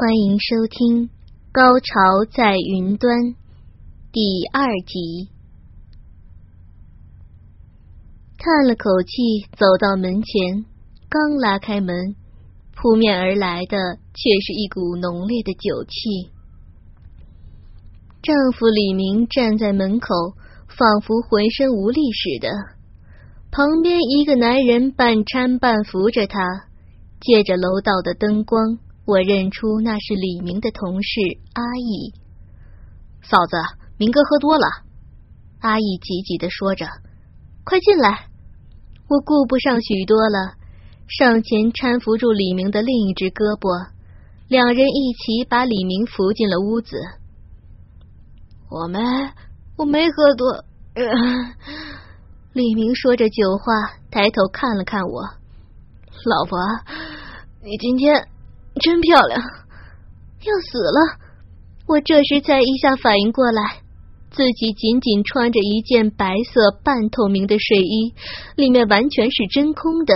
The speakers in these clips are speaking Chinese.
欢迎收听《高潮在云端》第二集。叹了口气，走到门前，刚拉开门，扑面而来的却是一股浓烈的酒气。丈夫李明站在门口，仿佛浑身无力似的。旁边一个男人半搀半扶着他，借着楼道的灯光。我认出那是李明的同事阿义，嫂子，明哥喝多了。阿义急急的说着：“快进来！”我顾不上许多了，上前搀扶住李明的另一只胳膊，两人一起把李明扶进了屋子。我没，我没喝多。李明说着酒话，抬头看了看我，老婆，你今天。真漂亮，要死了！我这时才一下反应过来，自己仅仅穿着一件白色半透明的睡衣，里面完全是真空的，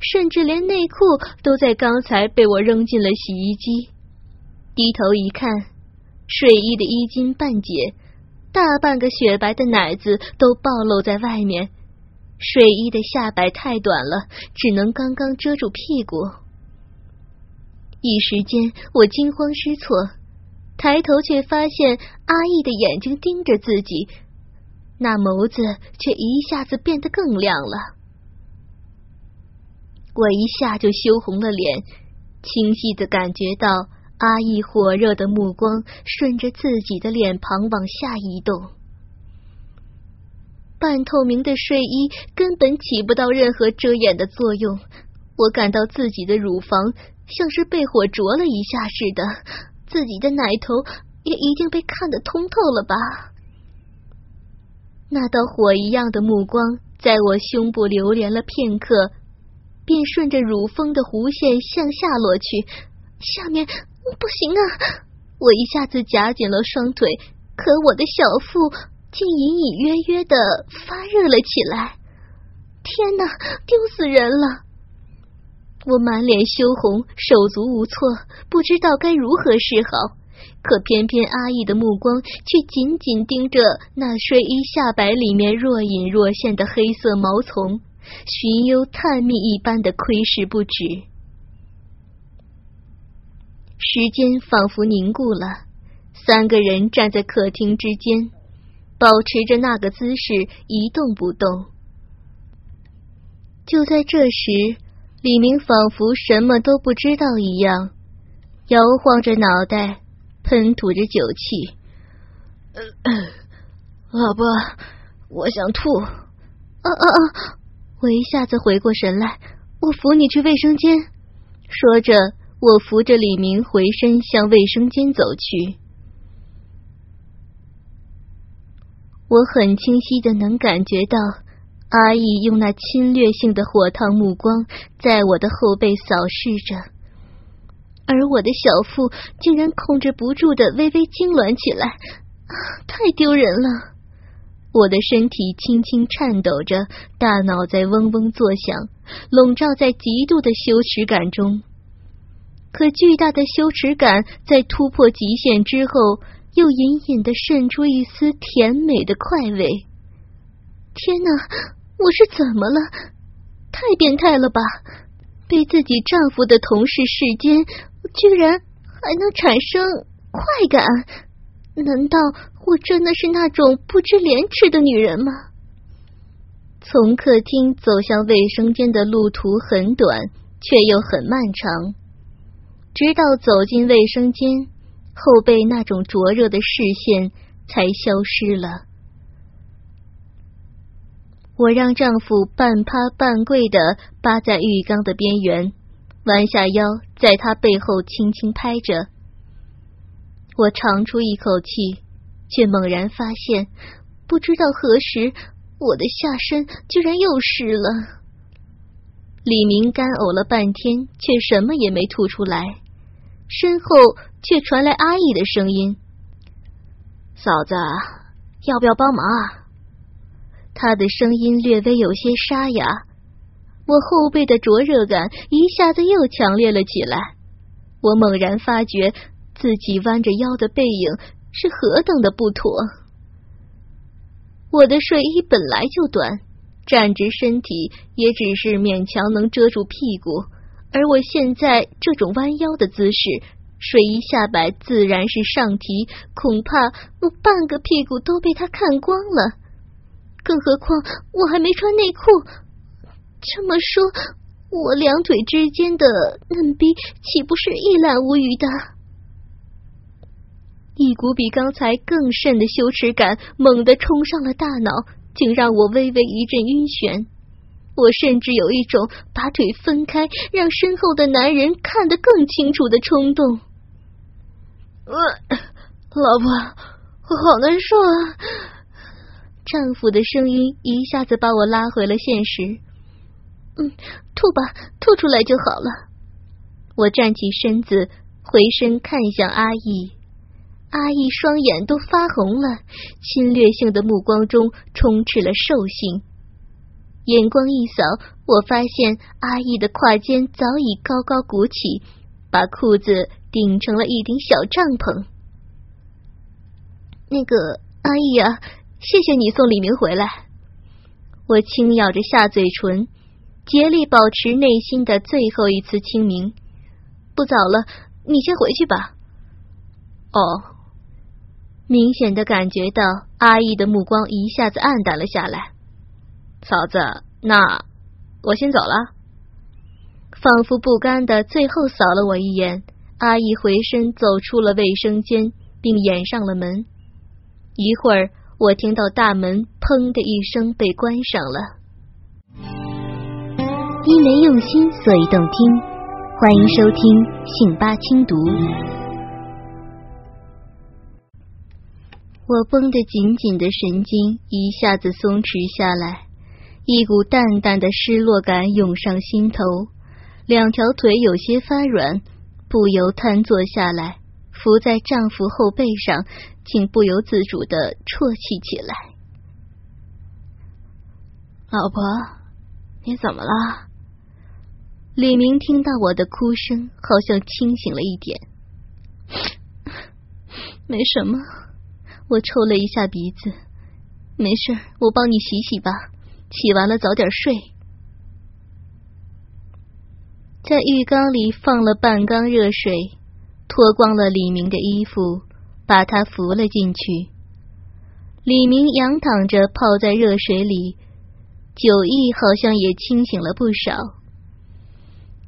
甚至连内裤都在刚才被我扔进了洗衣机。低头一看，睡衣的衣襟半解，大半个雪白的奶子都暴露在外面，睡衣的下摆太短了，只能刚刚遮住屁股。一时间，我惊慌失措，抬头却发现阿义的眼睛盯着自己，那眸子却一下子变得更亮了。我一下就羞红了脸，清晰的感觉到阿义火热的目光顺着自己的脸庞往下移动。半透明的睡衣根本起不到任何遮掩的作用，我感到自己的乳房。像是被火灼了一下似的，自己的奶头也一定被看得通透了吧？那道火一样的目光在我胸部流连了片刻，便顺着乳峰的弧线向下落去。下面不行啊！我一下子夹紧了双腿，可我的小腹竟隐隐约约的发热了起来。天哪，丢死人了！我满脸羞红，手足无措，不知道该如何是好。可偏偏阿义的目光却紧紧盯着那睡衣下摆里面若隐若现的黑色毛丛，寻幽探秘一般的窥视不止。时间仿佛凝固了，三个人站在客厅之间，保持着那个姿势一动不动。就在这时。李明仿佛什么都不知道一样，摇晃着脑袋，喷吐着酒气。老婆，我想吐。啊啊啊！我一下子回过神来，我扶你去卫生间。说着，我扶着李明回身向卫生间走去。我很清晰的能感觉到。阿义用那侵略性的火烫目光在我的后背扫视着，而我的小腹竟然控制不住的微微痉挛起来，太丢人了！我的身体轻轻颤抖着，大脑在嗡嗡作响，笼罩在极度的羞耻感中。可巨大的羞耻感在突破极限之后，又隐隐的渗出一丝甜美的快慰。天哪！我是怎么了？太变态了吧！被自己丈夫的同事视奸，居然还能产生快感？难道我真的是那种不知廉耻的女人吗？从客厅走向卫生间的路途很短，却又很漫长。直到走进卫生间，后背那种灼热的视线才消失了。我让丈夫半趴半跪的扒在浴缸的边缘，弯下腰在他背后轻轻拍着。我长出一口气，却猛然发现，不知道何时，我的下身居然又湿了。李明干呕了半天，却什么也没吐出来，身后却传来阿义的声音：“嫂子，要不要帮忙啊？”他的声音略微有些沙哑，我后背的灼热感一下子又强烈了起来。我猛然发觉自己弯着腰的背影是何等的不妥。我的睡衣本来就短，站直身体也只是勉强能遮住屁股，而我现在这种弯腰的姿势，睡衣下摆自然是上提，恐怕我半个屁股都被他看光了。更何况我还没穿内裤，这么说，我两腿之间的嫩逼岂不是一览无余的？一股比刚才更甚的羞耻感猛地冲上了大脑，竟让我微微一阵晕眩。我甚至有一种把腿分开，让身后的男人看得更清楚的冲动。呃，老婆，我好难受啊！丈夫的声音一下子把我拉回了现实。嗯，吐吧，吐出来就好了。我站起身子，回身看向阿义。阿义双眼都发红了，侵略性的目光中充斥了兽性。眼光一扫，我发现阿义的胯间早已高高鼓起，把裤子顶成了一顶小帐篷。那个阿义啊。谢谢你送李明回来。我轻咬着下嘴唇，竭力保持内心的最后一次清明。不早了，你先回去吧。哦，明显的感觉到阿义的目光一下子暗淡了下来。嫂子，那我先走了。仿佛不甘的最后扫了我一眼，阿义回身走出了卫生间，并掩上了门。一会儿。我听到大门“砰”的一声被关上了。因为用心，所以动听。欢迎收听《信八轻读》。我绷得紧紧的神经一下子松弛下来，一股淡淡的失落感涌上心头，两条腿有些发软，不由瘫坐下来，伏在丈夫后背上。竟不由自主的啜泣起来。老婆，你怎么了？李明听到我的哭声，好像清醒了一点。没什么，我抽了一下鼻子。没事，我帮你洗洗吧。洗完了早点睡。在浴缸里放了半缸热水，脱光了李明的衣服。把他扶了进去，李明仰躺着泡在热水里，酒意好像也清醒了不少。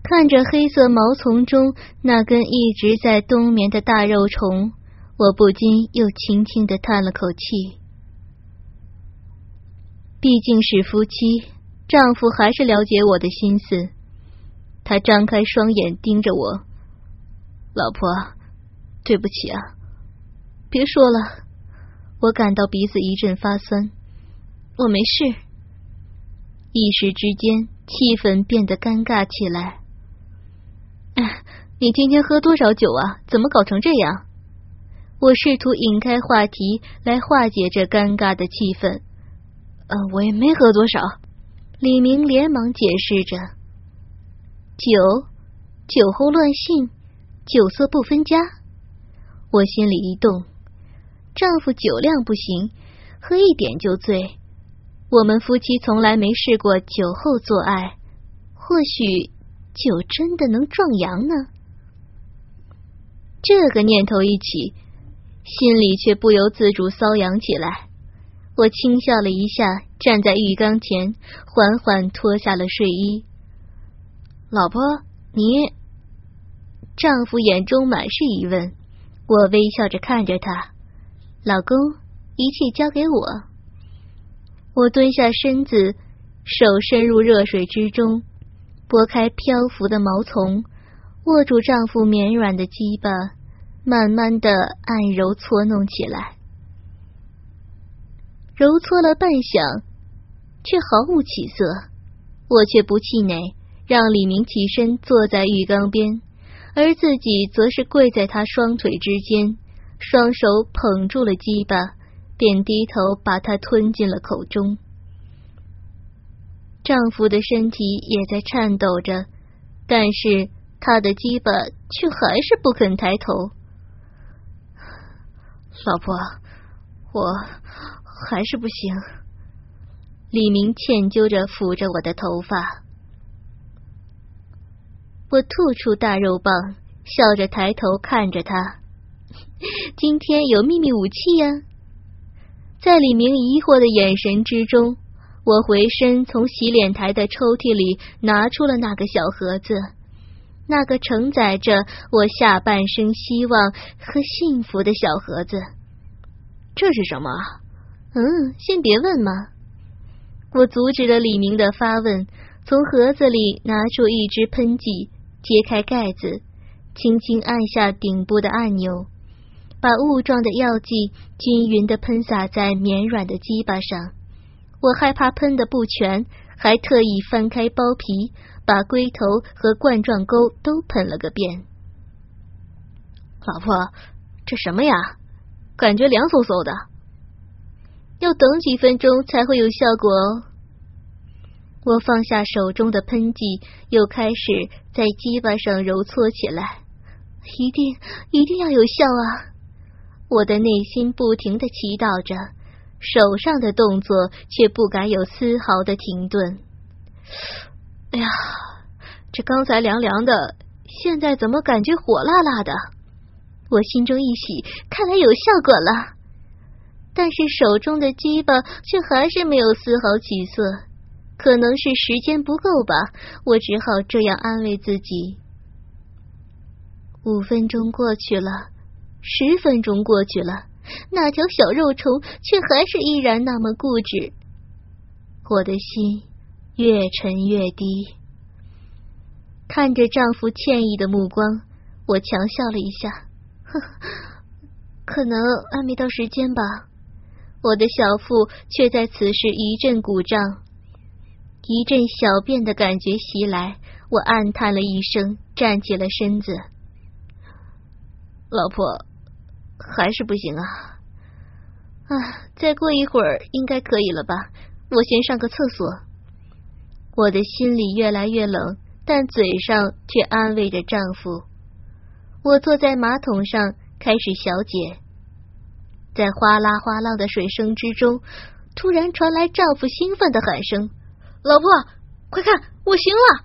看着黑色毛丛中那根一直在冬眠的大肉虫，我不禁又轻轻的叹了口气。毕竟是夫妻，丈夫还是了解我的心思。他张开双眼盯着我，老婆，对不起啊。别说了，我感到鼻子一阵发酸。我没事。一时之间，气氛变得尴尬起来。哎，你今天喝多少酒啊？怎么搞成这样？我试图引开话题来化解这尴尬的气氛。呃，我也没喝多少。李明连忙解释着：酒，酒后乱性，酒色不分家。我心里一动。丈夫酒量不行，喝一点就醉。我们夫妻从来没试过酒后做爱，或许酒真的能壮阳呢？这个念头一起，心里却不由自主瘙痒起来。我轻笑了一下，站在浴缸前，缓缓脱下了睡衣。老婆，你丈夫眼中满是疑问，我微笑着看着他。老公，一切交给我。我蹲下身子，手伸入热水之中，拨开漂浮的毛丛，握住丈夫绵软的鸡巴，慢慢的按揉搓弄起来。揉搓了半晌，却毫无起色。我却不气馁，让李明起身坐在浴缸边，而自己则是跪在他双腿之间，双手捧住了鸡巴，便低头把它吞进了口中。丈夫的身体也在颤抖着，但是他的鸡巴却还是不肯抬头。老婆，我。还是不行。李明歉疚着抚着我的头发，我吐出大肉棒，笑着抬头看着他。今天有秘密武器呀！在李明疑惑的眼神之中，我回身从洗脸台的抽屉里拿出了那个小盒子，那个承载着我下半生希望和幸福的小盒子。这是什么？嗯，先别问嘛。我阻止了李明的发问，从盒子里拿出一支喷剂，揭开盖子，轻轻按下顶部的按钮，把雾状的药剂均匀的喷洒在绵软的鸡巴上。我害怕喷的不全，还特意翻开包皮，把龟头和冠状沟都喷了个遍。老婆，这什么呀？感觉凉飕飕的。要等几分钟才会有效果哦。我放下手中的喷剂，又开始在鸡巴上揉搓起来。一定一定要有效啊！我的内心不停的祈祷着，手上的动作却不敢有丝毫的停顿。哎呀，这刚才凉凉的，现在怎么感觉火辣辣的？我心中一喜，看来有效果了。但是手中的鸡巴却还是没有丝毫起色，可能是时间不够吧。我只好这样安慰自己。五分钟过去了，十分钟过去了，那条小肉虫却还是依然那么固执。我的心越沉越低。看着丈夫歉意的目光，我强笑了一下，呵，可能还没到时间吧。我的小腹却在此时一阵鼓胀，一阵小便的感觉袭来，我暗叹了一声，站起了身子。老婆，还是不行啊！啊，再过一会儿应该可以了吧？我先上个厕所。我的心里越来越冷，但嘴上却安慰着丈夫。我坐在马桶上，开始小解。在哗啦哗啦的水声之中，突然传来丈夫兴奋的喊声：“老婆，快看，我行了！”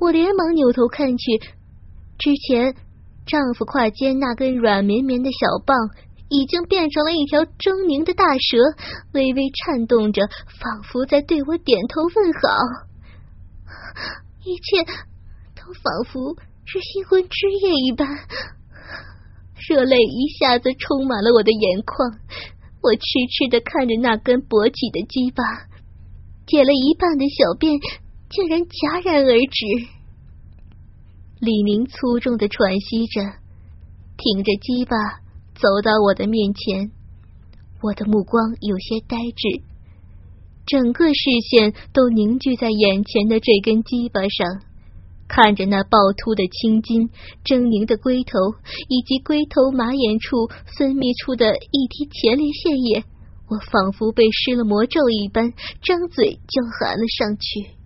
我连忙扭头看去，之前丈夫胯间那根软绵绵的小棒，已经变成了一条狰狞的大蛇，微微颤动着，仿佛在对我点头问好。一切都仿佛是新婚之夜一般。热泪一下子充满了我的眼眶，我痴痴的看着那根勃起的鸡巴，解了一半的小便竟然戛然而止。李明粗重的喘息着，挺着鸡巴走到我的面前，我的目光有些呆滞，整个视线都凝聚在眼前的这根鸡巴上。看着那暴突的青筋、狰狞的龟头，以及龟头马眼处分泌出的一滴前列腺液，我仿佛被施了魔咒一般，张嘴就含了上去。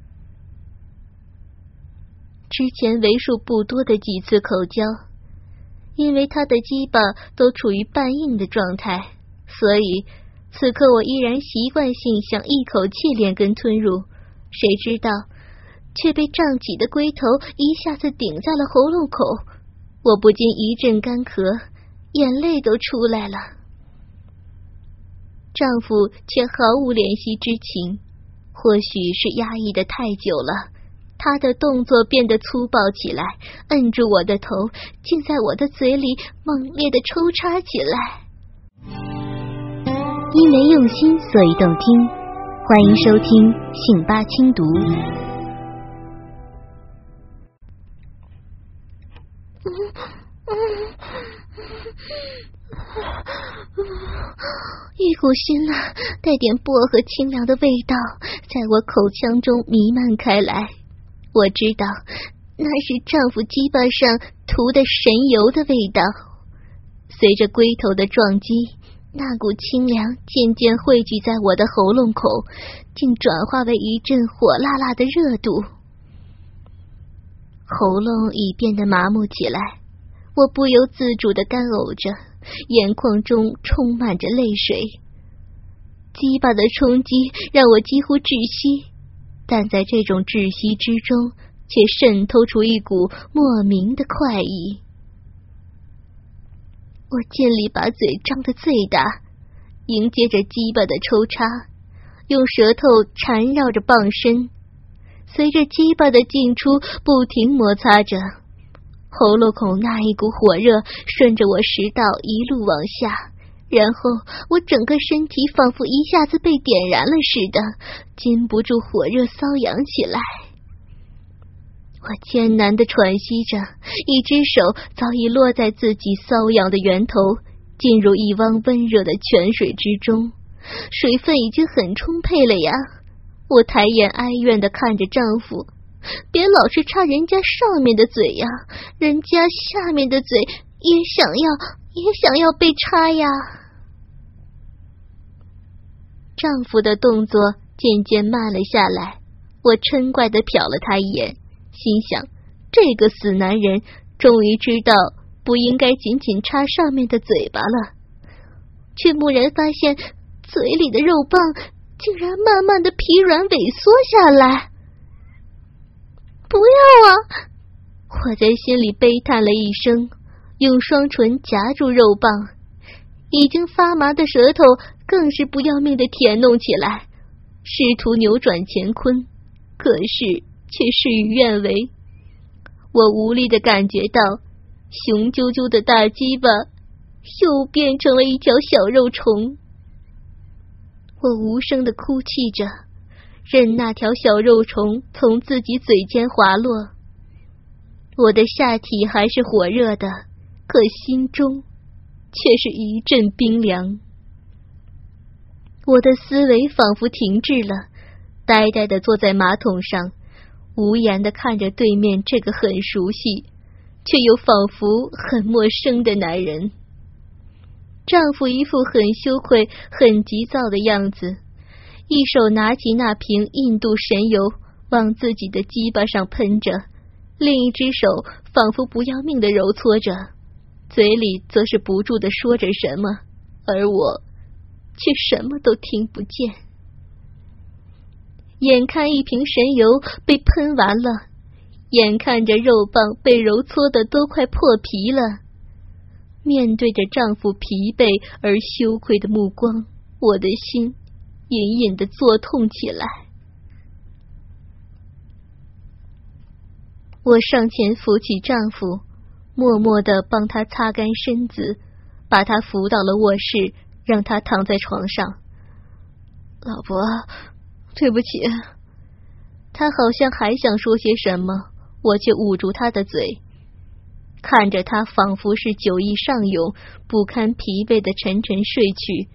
之前为数不多的几次口交，因为他的鸡巴都处于半硬的状态，所以此刻我依然习惯性想一口气连根吞入，谁知道。却被胀起的龟头一下子顶在了喉咙口，我不禁一阵干咳，眼泪都出来了。丈夫却毫无怜惜之情，或许是压抑的太久了，他的动作变得粗暴起来，摁住我的头，竟在我的嘴里猛烈的抽插起来。因为用心，所以动听。欢迎收听《信八轻读》。一股辛辣、带点薄荷清凉的味道在我口腔中弥漫开来。我知道那是丈夫鸡巴上涂的神油的味道。随着龟头的撞击，那股清凉渐渐汇聚在我的喉咙口，竟转化为一阵火辣辣的热度。喉咙已变得麻木起来，我不由自主的干呕着。眼眶中充满着泪水，鸡巴的冲击让我几乎窒息，但在这种窒息之中，却渗透出一股莫名的快意。我尽力把嘴张得最大，迎接着鸡巴的抽插，用舌头缠绕着棒身，随着鸡巴的进出不停摩擦着。喉咙口那一股火热顺着我食道一路往下，然后我整个身体仿佛一下子被点燃了似的，禁不住火热瘙痒起来。我艰难的喘息着，一只手早已落在自己瘙痒的源头，进入一汪温热的泉水之中，水分已经很充沛了呀！我抬眼哀怨的看着丈夫。别老是插人家上面的嘴呀，人家下面的嘴也想要，也想要被插呀。丈夫的动作渐渐慢了下来，我嗔怪的瞟了他一眼，心想：这个死男人终于知道不应该紧紧插上面的嘴巴了，却蓦然发现嘴里的肉棒竟然慢慢的疲软萎缩下来。不要啊！我在心里悲叹了一声，用双唇夹住肉棒，已经发麻的舌头更是不要命的舔弄起来，试图扭转乾坤，可是却事与愿违。我无力的感觉到，雄赳赳的大鸡巴又变成了一条小肉虫。我无声的哭泣着。任那条小肉虫从自己嘴间滑落，我的下体还是火热的，可心中却是一阵冰凉。我的思维仿佛停滞了，呆呆的坐在马桶上，无言的看着对面这个很熟悉却又仿佛很陌生的男人。丈夫一副很羞愧、很急躁的样子。一手拿起那瓶印度神油，往自己的鸡巴上喷着；另一只手仿佛不要命的揉搓着，嘴里则是不住的说着什么，而我却什么都听不见。眼看一瓶神油被喷完了，眼看着肉棒被揉搓的都快破皮了，面对着丈夫疲惫而羞愧的目光，我的心。隐隐的作痛起来，我上前扶起丈夫，默默的帮他擦干身子，把他扶到了卧室，让他躺在床上。老婆，对不起。他好像还想说些什么，我却捂住他的嘴，看着他仿佛是酒意上涌，不堪疲惫的沉沉睡去。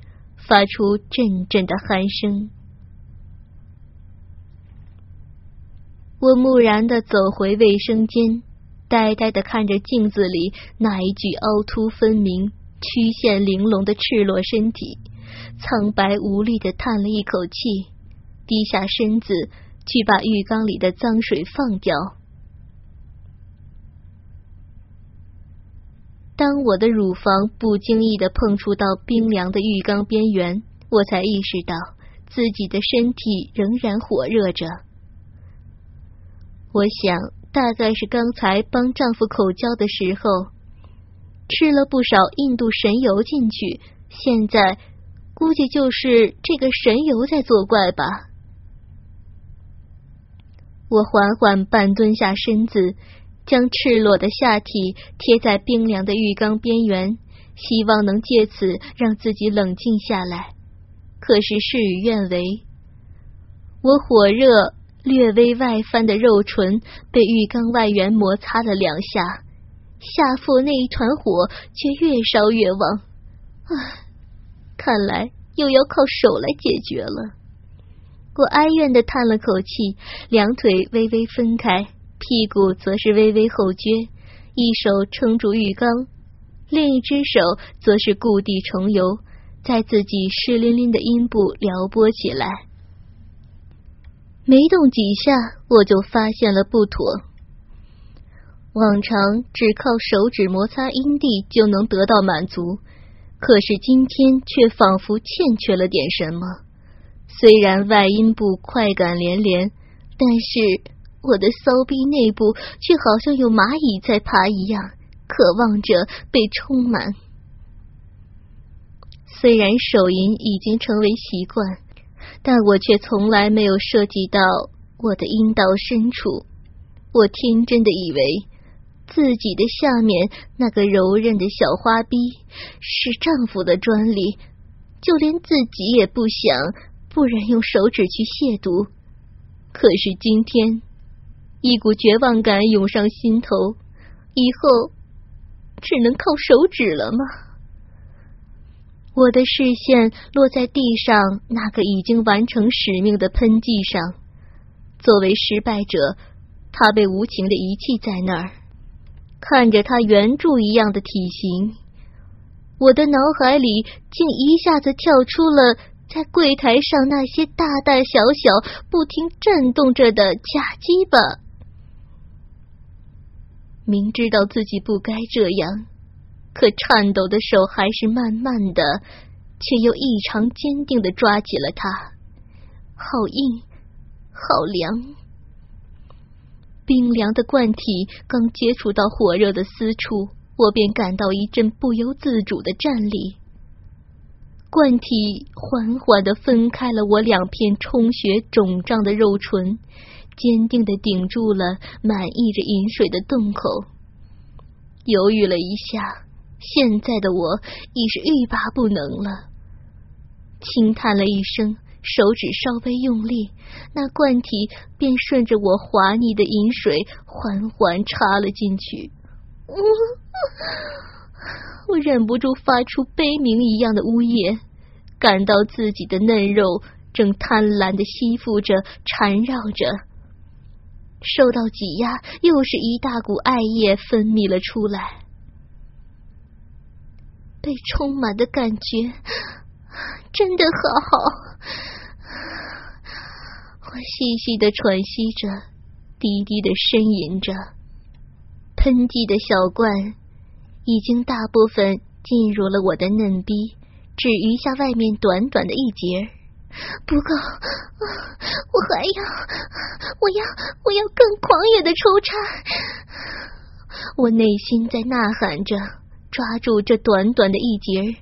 发出阵阵的鼾声，我木然的走回卫生间，呆呆的看着镜子里那一具凹凸分明、曲线玲珑的赤裸身体，苍白无力的叹了一口气，低下身子去把浴缸里的脏水放掉。当我的乳房不经意的碰触到冰凉的浴缸边缘，我才意识到自己的身体仍然火热着。我想，大概是刚才帮丈夫口交的时候吃了不少印度神油进去，现在估计就是这个神油在作怪吧。我缓缓半蹲下身子。将赤裸的下体贴在冰凉的浴缸边缘，希望能借此让自己冷静下来。可是事与愿违，我火热、略微外翻的肉唇被浴缸外缘摩擦了两下，下腹那一团火却越烧越旺。唉，看来又要靠手来解决了。我哀怨的叹了口气，两腿微微分开，屁股则是微微后撅，一手撑住浴缸，另一只手则是故地重游，在自己湿淋淋的阴部撩拨起来。没动几下，我就发现了不妥。往常只靠手指摩擦阴蒂就能得到满足，可是今天却仿佛欠缺了点什么。虽然外阴部快感连连，但是我的骚逼内部却好像有蚂蚁在爬一样，渴望着被充满。虽然手淫已经成为习惯，但我却从来没有涉及到我的阴道深处。我天真的以为。自己的下面那个柔韧的小花逼是丈夫的专利，就连自己也不想，不忍用手指去亵渎。可是今天，一股绝望感涌上心头，以后只能靠手指了吗？我的视线落在地上那个已经完成使命的喷剂上，作为失败者，他被无情的遗弃在那儿。看着他圆柱一样的体型，我的脑海里竟一下子跳出了在柜台上那些大大小小、不停震动着的假鸡巴。明知道自己不该这样，可颤抖的手还是慢慢的，却又异常坚定的抓起了它。好硬，好凉。冰凉的罐体刚接触到火热的私处，我便感到一阵不由自主的战栗。罐体缓缓的分开了我两片充血肿胀的肉唇，坚定的顶住了满溢着饮水的洞口。犹豫了一下，现在的我已是欲罢不能了，轻叹了一声。手指稍微用力，那罐体便顺着我滑腻的饮水缓缓插了进去。我忍不住发出悲鸣一样的呜咽，感到自己的嫩肉正贪婪的吸附着、缠绕着，受到挤压，又是一大股艾叶分泌了出来，被充满的感觉。真的好好，我细细的喘息着，低低的呻吟着。喷剂的小罐已经大部分进入了我的嫩逼，只余下外面短短的一截，不够，我还要，我要，我要更狂野的抽插。我内心在呐喊着，抓住这短短的一截，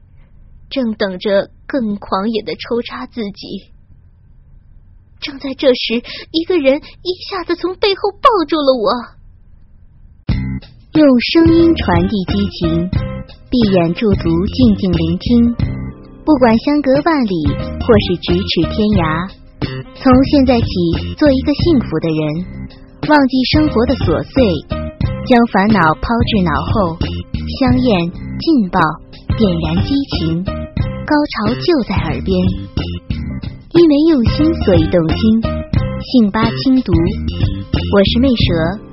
正等着。更狂野的抽插自己。正在这时，一个人一下子从背后抱住了我，用声音传递激情，闭眼驻足，静静聆听。不管相隔万里，或是咫尺天涯，从现在起，做一个幸福的人，忘记生活的琐碎，将烦恼抛至脑后，香艳劲爆，点燃激情。高潮就在耳边，因为用心，所以动听。信巴轻读，我是魅蛇。